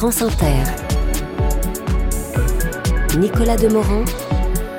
France Inter. Nicolas Demorand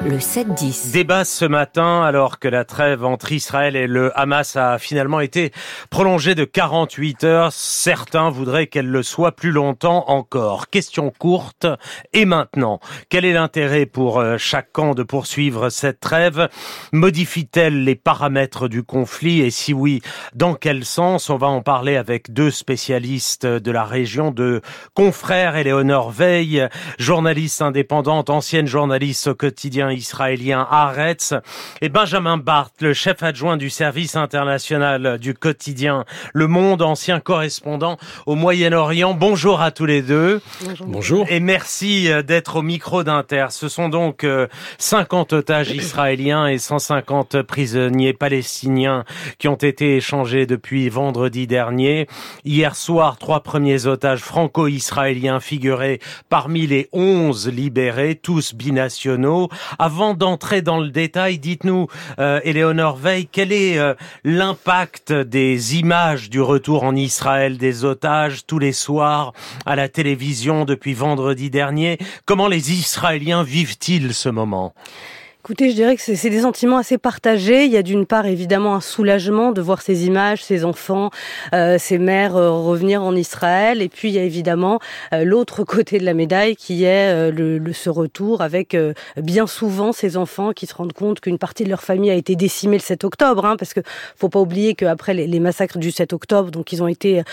le 7-10. Débat ce matin alors que la trêve entre Israël et le Hamas a finalement été prolongée de 48 heures. Certains voudraient qu'elle le soit plus longtemps encore. Question courte. Et maintenant, quel est l'intérêt pour euh, chaque camp de poursuivre cette trêve? Modifie-t-elle les paramètres du conflit? Et si oui, dans quel sens? On va en parler avec deux spécialistes de la région, de confrères Éléonore Veil, journaliste indépendante, ancienne journaliste au quotidien israélien Haaretz et Benjamin Barth, le chef adjoint du service international du quotidien Le Monde, ancien correspondant au Moyen-Orient. Bonjour à tous les deux. Bonjour. Et merci euh, d'être au micro d'Inter. Ce sont donc 50 euh, otages israéliens et 150 prisonniers palestiniens qui ont été échangés depuis vendredi dernier. Hier soir, trois premiers otages franco-israéliens figuraient parmi les 11 libérés, tous binationaux. Avant d'entrer dans le détail, dites-nous, euh, Éléonore Veil, quel est euh, l'impact des images du retour en Israël des otages tous les soirs à la télévision depuis vendredi dernier? Comment les Israéliens vivent-ils ce moment? Écoutez, je dirais que c'est des sentiments assez partagés. Il y a d'une part évidemment un soulagement de voir ces images, ces enfants, euh, ces mères euh, revenir en Israël. Et puis il y a évidemment euh, l'autre côté de la médaille qui est le, le, ce retour avec bien souvent ces enfants qui se rendent compte qu'une partie de leur famille a été décimée le 7 octobre. Hein, parce que faut pas oublier qu'après les, les, massacres du 7 octobre, donc ils ont été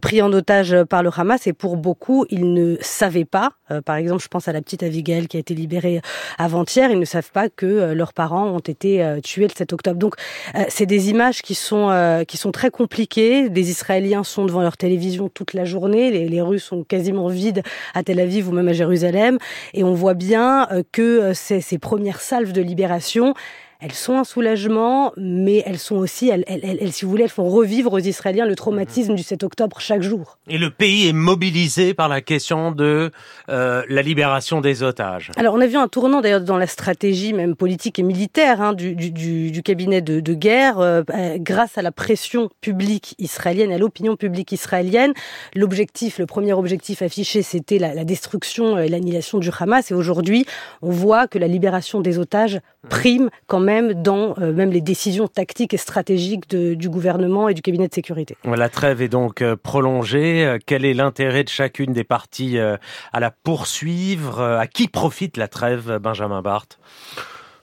pris en otage par le Hamas. Et pour beaucoup, ils ne savaient pas. par exemple, je pense à la petite Abigail qui a été libérée avant-hier. Ils ne savent pas que euh, leurs parents ont été euh, tués le 7 octobre. Donc, euh, c'est des images qui sont qui sont très compliquées. Des Israéliens sont devant leur télévision toute la journée. Les, les rues sont quasiment vides à Tel Aviv ou même à Jérusalem, et on voit bien que ces, ces premières salves de libération elles sont un soulagement, mais elles sont aussi, elles, elles, si vous voulez, elles font revivre aux Israéliens le traumatisme du 7 octobre chaque jour. Et le pays est mobilisé par la question de euh, la libération des otages. Alors on a vu un tournant d'ailleurs dans la stratégie même politique et militaire hein, du, du, du, cabinet de, de guerre euh, euh, grâce à la pression publique israélienne, à l'opinion publique israélienne. L'objectif, le premier objectif affiché, c'était la, la destruction et l'annihilation du Hamas. Et aujourd'hui, on voit que la libération des otages prime quand même dans euh, même les décisions tactiques et stratégiques de, du gouvernement et du cabinet de sécurité. La trêve est donc euh, prolongée. Euh, quel est l'intérêt de chacune des parties à la poursuivre? À qui profite la trêve, Benjamin Barthes?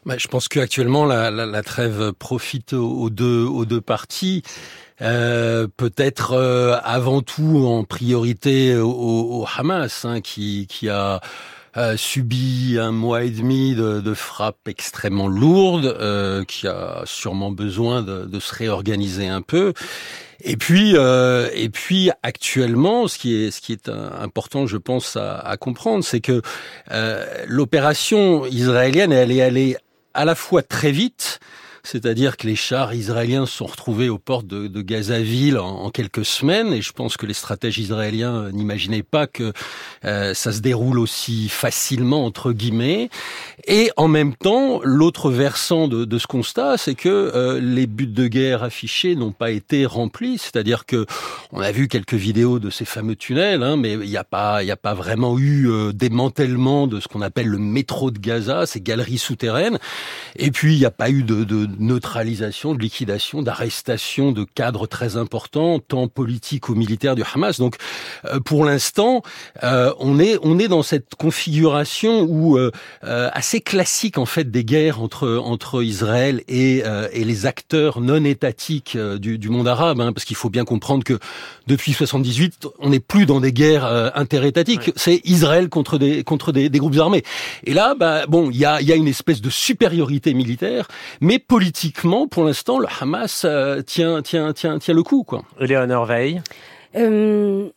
Bah, je pense qu'actuellement la, la, la, trêve profite aux deux aux deux parties. Euh, peut-être avant tout en priorité au, au Hamas, hein, qui, qui a a subi un mois et demi de, de frappes extrêmement lourdes, euh, qui a sûrement besoin de, de, se réorganiser un peu. Et puis, euh, et puis actuellement, ce qui est ce qui est important, je pense, à, à comprendre, c'est que euh, l'opération israélienne, elle est allée à la fois très vite, c'est-à-dire que les chars israéliens se sont retrouvés aux portes de, de Gazaville en, en, quelques semaines, et je pense que les stratèges israéliens n'imaginaient pas que euh, ça se déroule aussi facilement entre guillemets. Et en même temps, l'autre versant de, de, ce constat, c'est que euh, les buts de guerre affichés n'ont pas été remplis, c'est-à-dire que on a vu quelques vidéos de ces fameux tunnels, hein, mais il n'y a pas, il a pas vraiment eu euh, démantèlement de ce qu'on appelle le métro de Gaza, ces galeries souterraines. Et puis il n'y a pas eu de, de neutralisation, de liquidation, d'arrestation de cadres très importants, tant politiques ou militaires du Hamas. Donc, euh, pour l'instant, euh, on est on est dans cette configuration où euh, assez classique en fait des guerres entre entre Israël et et les acteurs non étatiques du, du monde arabe, hein, parce qu'il faut bien comprendre que depuis 78, on n'est plus dans des guerres interétatiques. C'est Israël contre des contre des, des, groupes armés. Et là, bah, bon, il y a il y a une espèce de supériorité militaire, mais politique politiquement, pour l'instant, le Hamas euh, tient, tient, tient, tient le coup. Quoi. Léonore Veil euh,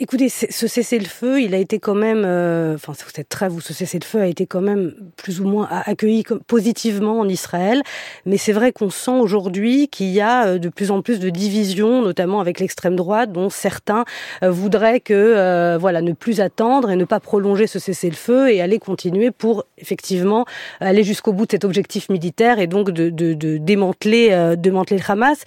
Écoutez, ce cessez-le-feu, il a été quand même, euh, enfin cette trêve ou ce cessez-le-feu a été quand même plus ou moins accueilli positivement en Israël, mais c'est vrai qu'on sent aujourd'hui qu'il y a euh, de plus en plus de divisions, notamment avec l'extrême droite, dont certains euh, voudraient que, euh, voilà, ne plus attendre et ne pas prolonger ce cessez-le-feu et aller continuer pour effectivement aller jusqu'au bout de cet objectif militaire et donc de, de, de démanteler, démanteler le Hamas.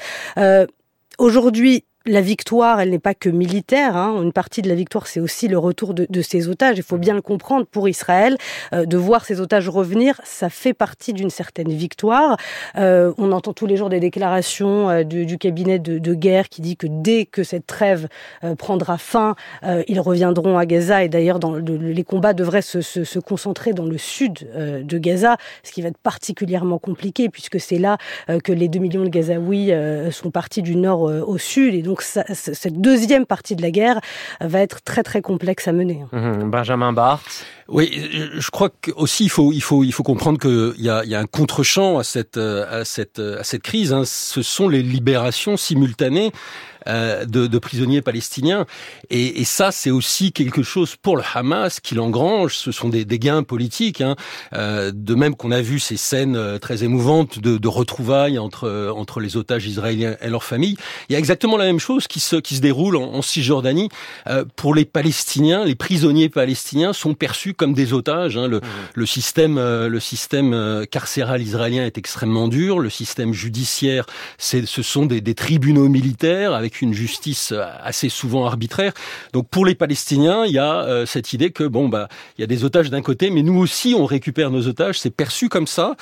Aujourd'hui, la victoire, elle n'est pas que militaire. Hein. Une partie de la victoire, c'est aussi le retour de, de, ces otages. Il faut bien le comprendre pour Israël. Euh, de voir ces otages revenir, ça fait partie d'une certaine victoire. Euh, on entend tous les jours des déclarations euh, du, du, cabinet de, de, guerre qui dit que dès que cette trêve euh, prendra fin, euh, ils reviendront à Gaza. Et d'ailleurs, les combats devraient se, se, se, concentrer dans le sud de Gaza, ce qui va être particulièrement compliqué puisque c'est là que les 2 millions de Gazaouis sont partis du nord au sud. Et donc donc ça, cette deuxième partie de la guerre va être très très complexe à mener. Mmh, Benjamin Barthes. Oui, je crois que aussi il faut il faut il faut comprendre qu'il y a, il y a un contre-champ à cette à cette à cette crise. Hein. Ce sont les libérations simultanées euh, de, de, prisonniers palestiniens. Et, et ça, c'est aussi quelque chose pour le Hamas qui l'engrange. Ce sont des, des gains politiques. Hein. Euh, de même qu'on a vu ces scènes euh, très émouvantes de, de, retrouvailles entre entre les otages israéliens et leurs familles. Il y a exactement la même chose qui se qui se déroule en, en Cisjordanie. Euh, pour les Palestiniens, les prisonniers palestiniens sont perçus comme des otages. Hein. Le, mmh. le système le système carcéral israélien est extrêmement dur. Le système judiciaire, c'est ce sont des, des tribunaux militaires avec une justice assez souvent arbitraire. Donc pour les Palestiniens, il y a euh, cette idée que bon bah il y a des otages d'un côté, mais nous aussi on récupère nos otages. C'est perçu comme ça,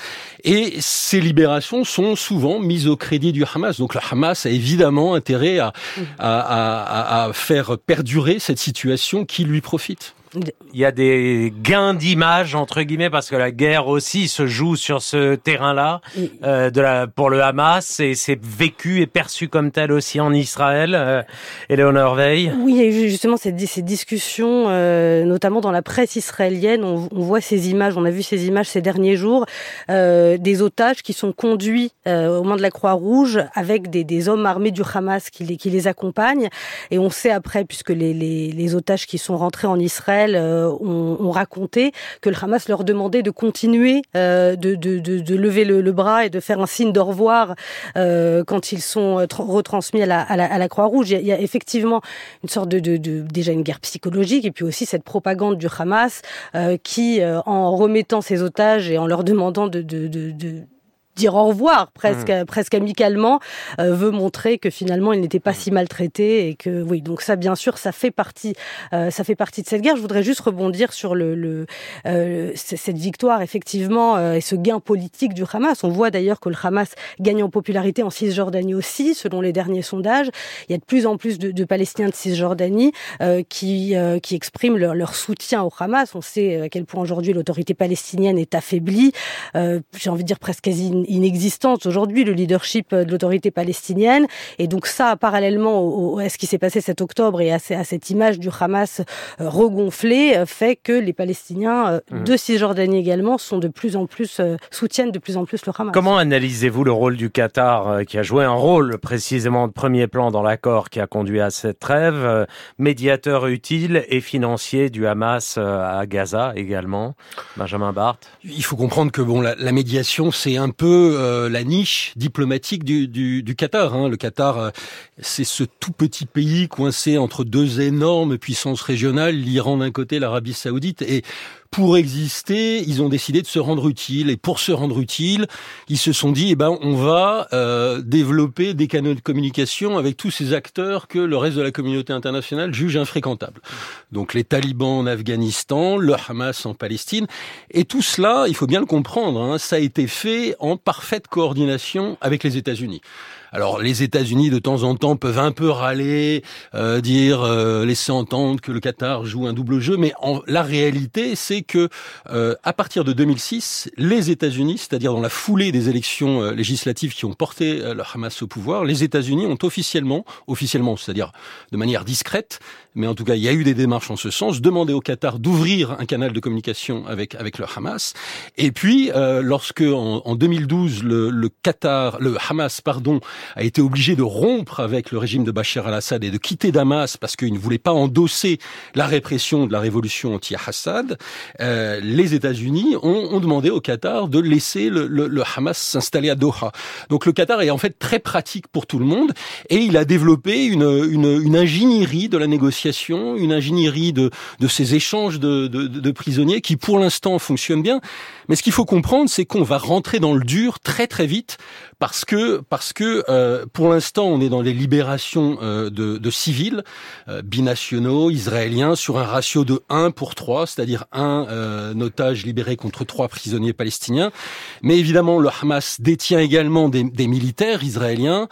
et ces libérations sont souvent mises au crédit du Hamas. Donc le Hamas a évidemment intérêt à, à, à, à faire perdurer cette situation qui lui profite il y a des gains d'image entre guillemets parce que la guerre aussi se joue sur ce terrain-là euh, de la pour le Hamas et c'est vécu et perçu comme tel aussi en Israël. Euh, Eleonore Veil. Oui, il y a eu justement ces, ces discussions, euh, notamment dans la presse israélienne. On, on, voit ces images, on a vu ces images ces derniers jours, euh, des otages qui sont conduits euh, au moment de la Croix-Rouge avec des, des, hommes armés du Hamas qui les, qui les accompagnent. Et on sait après, puisque les, les, les otages qui sont rentrés en Israël euh, ont, ont, raconté que le Hamas leur demandait de continuer euh, de, de, de, de, lever le, le, bras et de faire un signe de revoir euh, quand ils sont retransmis à la, à la, Croix-Rouge. Il, y a effectivement une sorte de, déjà une guerre psychologique et puis aussi cette propagande du Hamas qui, en remettant ses otages et en leur demandant de, de, de, de dire au revoir presque mmh. presque amicalement euh, veut montrer que finalement il n'était pas mmh. si maltraité et que oui donc ça bien sûr ça fait partie euh, ça fait partie de cette guerre. Je voudrais juste rebondir sur le, le euh, cette victoire effectivement euh, et ce gain politique du Hamas. On voit d'ailleurs que le Hamas gagne en popularité en Cisjordanie aussi selon les derniers sondages. Il y a de plus en plus de, de Palestiniens de Cisjordanie euh, qui qui expriment leur, leur soutien au Hamas. On sait à quel point aujourd'hui l'autorité palestinienne est affaiblie. J'ai envie de dire presque quasi inexistante aujourd'hui, le leadership de l'autorité palestinienne. Et donc ça, parallèlement au, à ce qui s'est passé cet octobre et à, à, cette image du Hamas euh, regonflée, euh, fait que les Palestiniens euh, mmh. de Cisjordanie également sont de plus en plus, euh, soutiennent de plus en plus le Hamas. Comment analysez-vous le rôle du Qatar, euh, qui a joué un rôle précisément de premier plan dans l'accord qui a conduit à cette trêve, euh, médiateur utile et financier du Hamas à Gaza également? Benjamin Barthes? Il faut comprendre que bon, la, la médiation, c'est un peu euh, la niche diplomatique du, du, du Qatar. Hein. Le Qatar, euh, c'est ce tout petit pays coincé entre deux énormes puissances régionales, l'Iran d'un côté, l'Arabie saoudite, et pour exister, ils ont décidé de se rendre utile. Et pour se rendre utile, ils se sont dit, eh ben, on va euh, développer des canaux de communication avec tous ces acteurs que le reste de la communauté internationale juge infréquentables. Donc les talibans en Afghanistan, le Hamas en Palestine. Et tout cela, il faut bien le comprendre, hein, ça a été fait en parfaite coordination avec les États-Unis. Alors les États-Unis de temps en temps peuvent un peu râler, euh, dire, euh, laisser entendre que le Qatar joue un double jeu, mais en, la réalité c'est que euh, à partir de 2006, les États-Unis, c'est-à-dire dans la foulée des élections euh, législatives qui ont porté euh, le Hamas au pouvoir, les États-Unis ont officiellement, officiellement, c'est-à-dire de manière discrète, mais en tout cas il y a eu des démarches en ce sens, demandé au Qatar d'ouvrir un canal de communication avec avec le Hamas. Et puis lorsque en, en 2012 le, le Qatar, le Hamas, pardon, a été obligé de rompre avec le régime de Bachar al-Assad et de quitter Damas parce qu'il ne voulait pas endosser la répression de la révolution anti-Assad, euh, les États-Unis ont, ont, demandé au Qatar de laisser le, le, le Hamas s'installer à Doha. Donc le Qatar est en fait très pratique pour tout le monde et il a développé une, une, une ingénierie de la négociation, une ingénierie de, de ces échanges de, de, de prisonniers qui pour l'instant fonctionne bien. Mais ce qu'il faut comprendre, c'est qu'on va rentrer dans le dur très très vite parce que parce que euh, pour l'instant on est dans les libérations euh, de, de, civils euh, binationaux israéliens sur un ratio de 1 pour 3, c'est-à-dire un otage libéré contre trois prisonniers palestiniens. Mais évidemment le Hamas détient également des, des militaires israéliens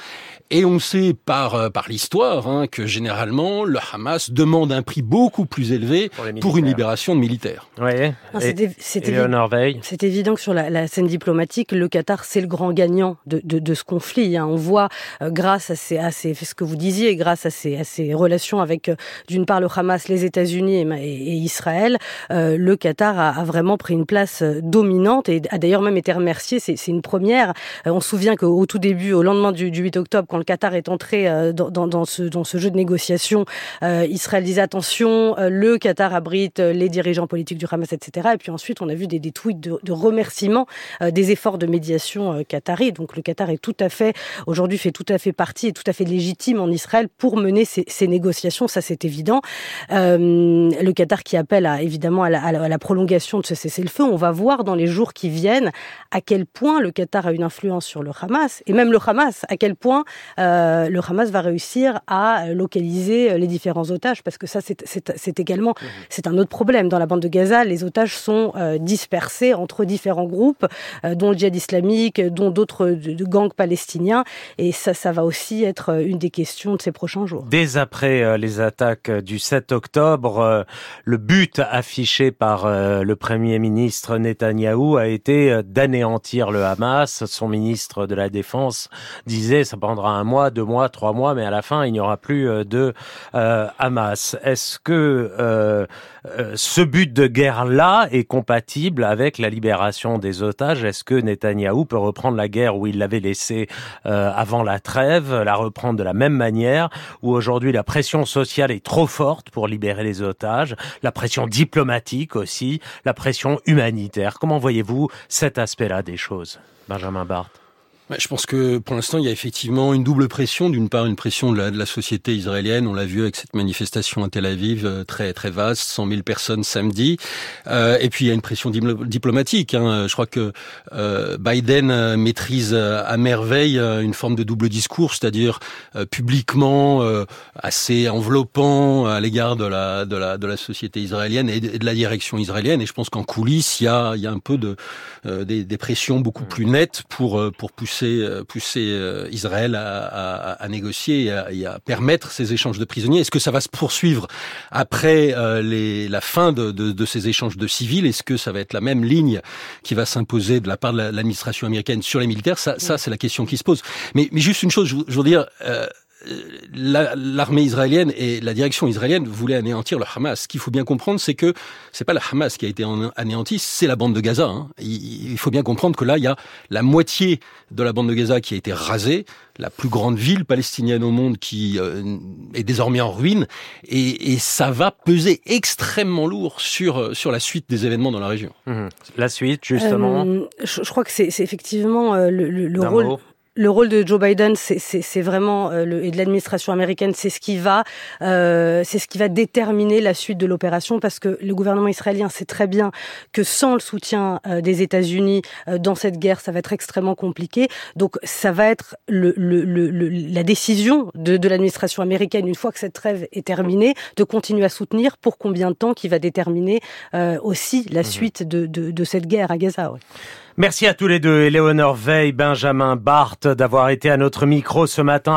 et on sait par par l'histoire hein, que généralement le Hamas demande un prix beaucoup plus élevé pour, pour une libération de militaires. Oui. C'est évident que sur la, la, scène diplomatique, le Qatar c'est le grand gagnant de, de, de ce conflit. Hein. On voit, euh, grâce à, ces, à ces, ce que vous disiez, grâce à ces, à ces relations avec, euh, d'une part, le Hamas, les États-Unis et, et, Israël, euh, le Qatar a, a, vraiment pris une place euh, dominante et a d'ailleurs même été remercié. C'est une première. on se souvient qu'au tout début, au lendemain du, du, 8 octobre, quand le Qatar est entré dans, dans, dans, ce, dans ce jeu de négociation, Israël disait attention, le Qatar abrite les dirigeants politiques du Hamas, etc. Et puis ensuite, on a vu des, des tweets de, de remerciement des efforts de médiation qatari. Donc le Qatar est tout à fait, aujourd'hui, fait tout à fait partie et tout à fait légitime en Israël pour mener ces, ces négociations. Ça, c'est évident. Euh, le Qatar qui appelle à, évidemment à la, à la prolongation de ce cessez-le-feu. On va voir dans les jours qui viennent à quel point le Qatar a une influence sur le Hamas et même le Hamas, à quel point euh, le Hamas va réussir à localiser les différents otages parce que ça, c'est également, mmh. c'est un autre problème. Dans la bande de Gaza, les otages sont euh, dispersés entre différents groupes, dont le djihad islamique, dont d'autres de gangs palestiniens. Et ça, ça va aussi être euh, une des questions de ces prochains jours. Dès après euh, les attaques du 7 octobre, euh, le but affiché par le Premier ministre Netanyahou a été d'anéantir le Hamas. Son ministre de la Défense disait ça prendra un mois, deux mois, trois mois, mais à la fin, il n'y aura plus de Hamas. Est-ce que ce but de guerre-là est compatible avec la libération des otages? Est-ce que Netanyahou peut reprendre la guerre où il l'avait laissé euh, avant la trêve, la reprendre de la même manière, où aujourd'hui la pression sociale est trop forte pour libérer les otages, la pression diplomatique aussi, la pression humanitaire. Comment voyez-vous cet aspect-là des choses, Benjamin Barthes? Je pense que pour l'instant, il y a effectivement une double pression. D'une part, une pression de la, de la société israélienne. On l'a vu avec cette manifestation à Tel Aviv, euh, très très vaste, 100 000 personnes samedi. Euh, et puis il y a une pression diplomatique. Hein. Je crois que euh, Biden euh, maîtrise à merveille une forme de double discours, c'est-à-dire publiquement assez enveloppant à l'égard de la, de la de la société israélienne et de, la direction israélienne. Et je pense qu'en coulisses, il y a il y a un peu de des, des pressions beaucoup plus nettes pour pour pousser pousser, pousser euh, Israël à, à, à négocier et à, et à, permettre ces échanges de prisonniers. Est-ce que ça va se poursuivre après euh, les, la fin de, de, de, ces échanges de civils? Est-ce que ça va être la même ligne qui va s'imposer de la part de l'administration américaine sur les militaires? Ça, ça c'est la question qui se pose. Mais, mais juste une chose, je, je veux dire. Euh, l'armée israélienne et la direction israélienne voulaient anéantir le Hamas. Ce qu'il faut bien comprendre, c'est que c'est pas le Hamas qui a été anéanti, c'est la bande de Gaza. Hein. Il faut bien comprendre que là, il y a la moitié de la bande de Gaza qui a été rasée, la plus grande ville palestinienne au monde qui euh, est désormais en ruine, et, et, ça va peser extrêmement lourd sur sur la suite des événements dans la région. Mmh. La suite, justement. Euh, je, je, crois que c'est effectivement euh, le, le, le rôle. Mot le rôle de Joe Biden, c'est vraiment euh, le, et de l'administration américaine, c'est ce qui va, euh, c'est ce qui va déterminer la suite de l'opération, parce que le gouvernement israélien sait très bien que sans le soutien euh, des États-Unis euh, dans cette guerre, ça va être extrêmement compliqué. Donc, ça va être le, le, le la décision de, de l'administration américaine une fois que cette trêve est terminée, de continuer à soutenir pour combien de temps, qui va déterminer euh, aussi la mmh suite de, de, de, cette guerre à Gaza. Ouais. Merci à tous les deux, Éléonore Veil, Benjamin Barthes, d'avoir été à notre micro ce matin.